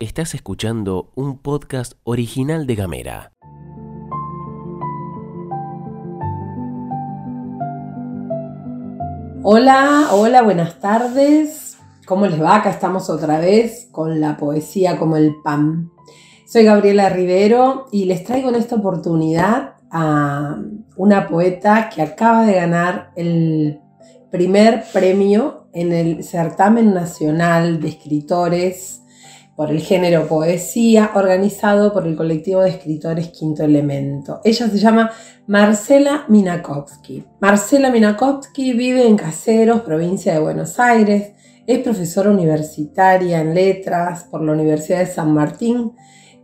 Estás escuchando un podcast original de Gamera. Hola, hola, buenas tardes. ¿Cómo les va? Acá estamos otra vez con la poesía como el pan. Soy Gabriela Rivero y les traigo en esta oportunidad a una poeta que acaba de ganar el primer premio en el certamen nacional de escritores por el género poesía, organizado por el colectivo de escritores Quinto Elemento. Ella se llama Marcela Minakovsky. Marcela Minakovsky vive en Caseros, provincia de Buenos Aires. Es profesora universitaria en letras por la Universidad de San Martín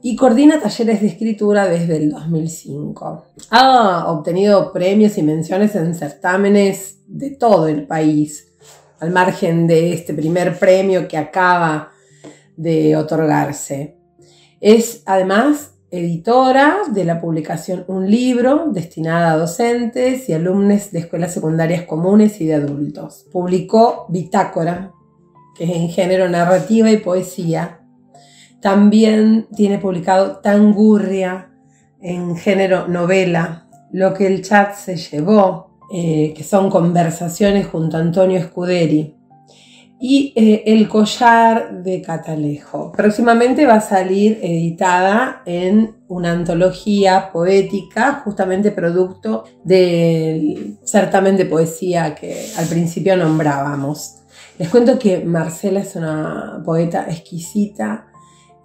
y coordina talleres de escritura desde el 2005. Ha obtenido premios y menciones en certámenes de todo el país, al margen de este primer premio que acaba de otorgarse. Es además editora de la publicación Un libro destinada a docentes y alumnos de escuelas secundarias comunes y de adultos. Publicó Bitácora, que es en género narrativa y poesía. También tiene publicado Tangurria, en género novela, Lo que el chat se llevó, eh, que son conversaciones junto a Antonio Scuderi y eh, El collar de Catalejo. Próximamente va a salir editada en una antología poética, justamente producto del certamen de poesía que al principio nombrábamos. Les cuento que Marcela es una poeta exquisita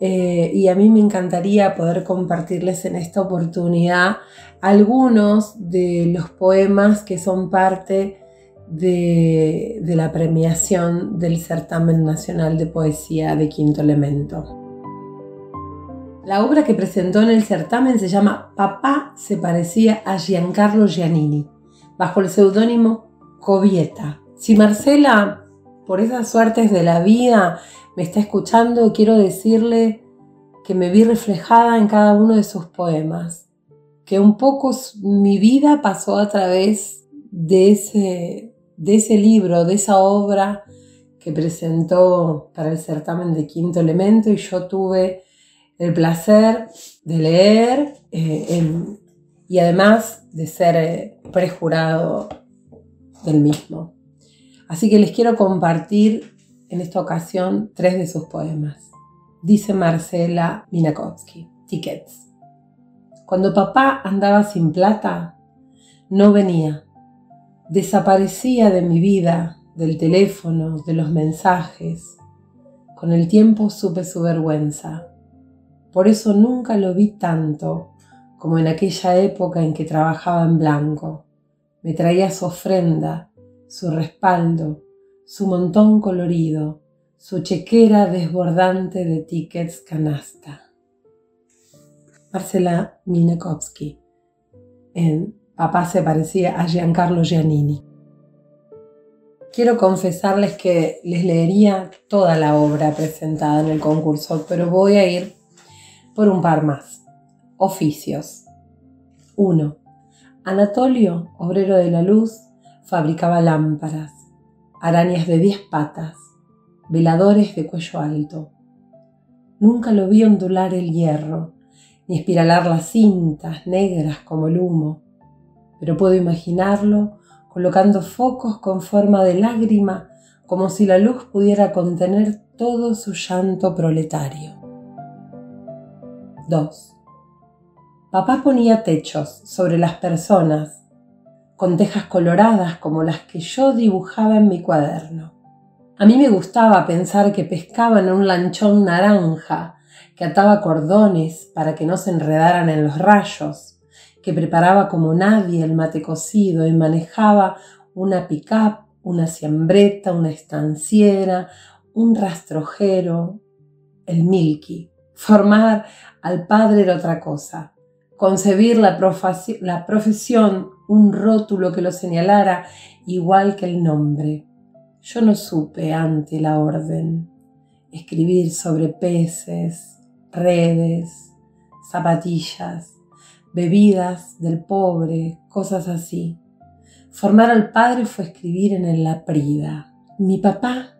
eh, y a mí me encantaría poder compartirles en esta oportunidad algunos de los poemas que son parte de, la premiación del Certamen Nacional de Poesía de Quinto Elemento. La obra que presentó en el certamen se llama Papá se parecía a Giancarlo Giannini, bajo el seudónimo Covieta. Si Marcela, por esas suertes de la vida, me está escuchando, quiero decirle que me vi reflejada en cada uno de sus poemas, que un poco mi vida pasó a través de ese, de ese libro, de esa obra que presentó para el certamen de Quinto Elemento y yo tuve el placer de leer eh, y además de ser eh, prejurado del mismo. Así que les quiero compartir en esta ocasión tres de sus poemas. Dice Marcela Minakovsky, Tickets. Cuando papá andaba sin plata, no venía desaparecía de mi vida, del teléfono, de los mensajes. Con el tiempo supe su vergüenza. Por eso nunca lo vi tanto como en aquella época en que trabajaba en blanco. Me traía su ofrenda, su respaldo, su montón colorido, su chequera desbordante de tickets canasta. Marcela Minekovsky en Papá se parecía a Giancarlo Giannini. Quiero confesarles que les leería toda la obra presentada en el concurso, pero voy a ir por un par más. Oficios. 1. Anatolio, obrero de la luz, fabricaba lámparas, arañas de diez patas, veladores de cuello alto. Nunca lo vi ondular el hierro, ni espiralar las cintas negras como el humo, pero puedo imaginarlo colocando focos con forma de lágrima como si la luz pudiera contener todo su llanto proletario. 2. Papá ponía techos sobre las personas con tejas coloradas como las que yo dibujaba en mi cuaderno. A mí me gustaba pensar que pescaban un lanchón naranja que ataba cordones para que no se enredaran en los rayos que preparaba como nadie el mate cocido y manejaba una pick-up, una siembreta, una estanciera, un rastrojero, el milky. Formar al padre era otra cosa. Concebir la, profesión, un rótulo que lo señalara igual que el nombre. Yo no supe ante la orden escribir sobre peces, redes, zapatillas, bebidas del pobre, cosas así. Formar al padre fue escribir en el Laprida. Mi papá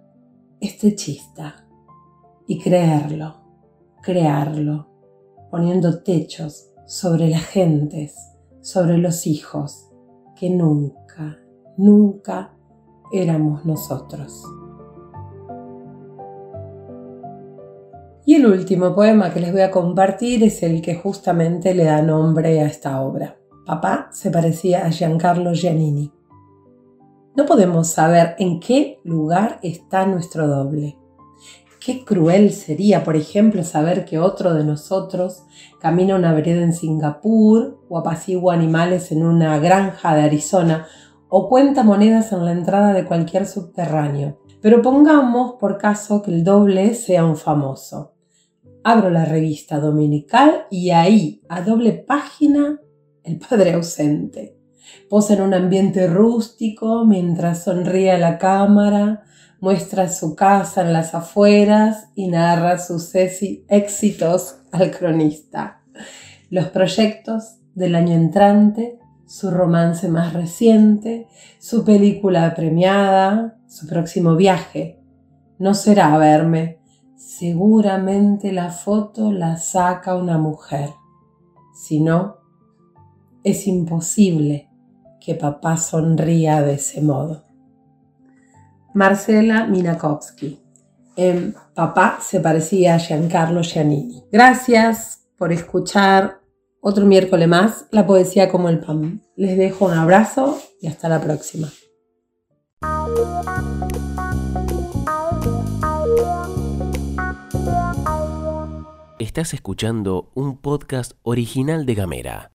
es techista. Y creerlo, crearlo, poniendo techos sobre las gentes, sobre los hijos, que nunca, nunca éramos nosotros. Y el último poema que les voy a compartir es el que justamente le da nombre a esta obra. Papá se parecía a Giancarlo Giannini. No podemos saber en qué lugar está nuestro doble. Qué cruel sería, por ejemplo, saber que otro de nosotros camina una vereda en Singapur o apacigua animales en una granja de Arizona o cuenta monedas en la entrada de cualquier subterráneo. Pero pongamos por caso que el doble sea un famoso. Abro la revista dominical y ahí, a doble página, el padre ausente. Posa en un ambiente rústico mientras sonríe a la cámara, muestra su casa en las afueras y narra sus éxitos al cronista. Los proyectos del año entrante, su romance más reciente, su película premiada, su próximo viaje. No será verme, seguramente la foto la saca una mujer. Si no, es imposible que papá sonría de ese modo. Marcela Minakowski. En Papá se parecía a Giancarlo Giannini. Gracias por escuchar otro miércoles más la poesía como el pan. Les dejo un abrazo y hasta la próxima. Estás escuchando un podcast original de Gamera.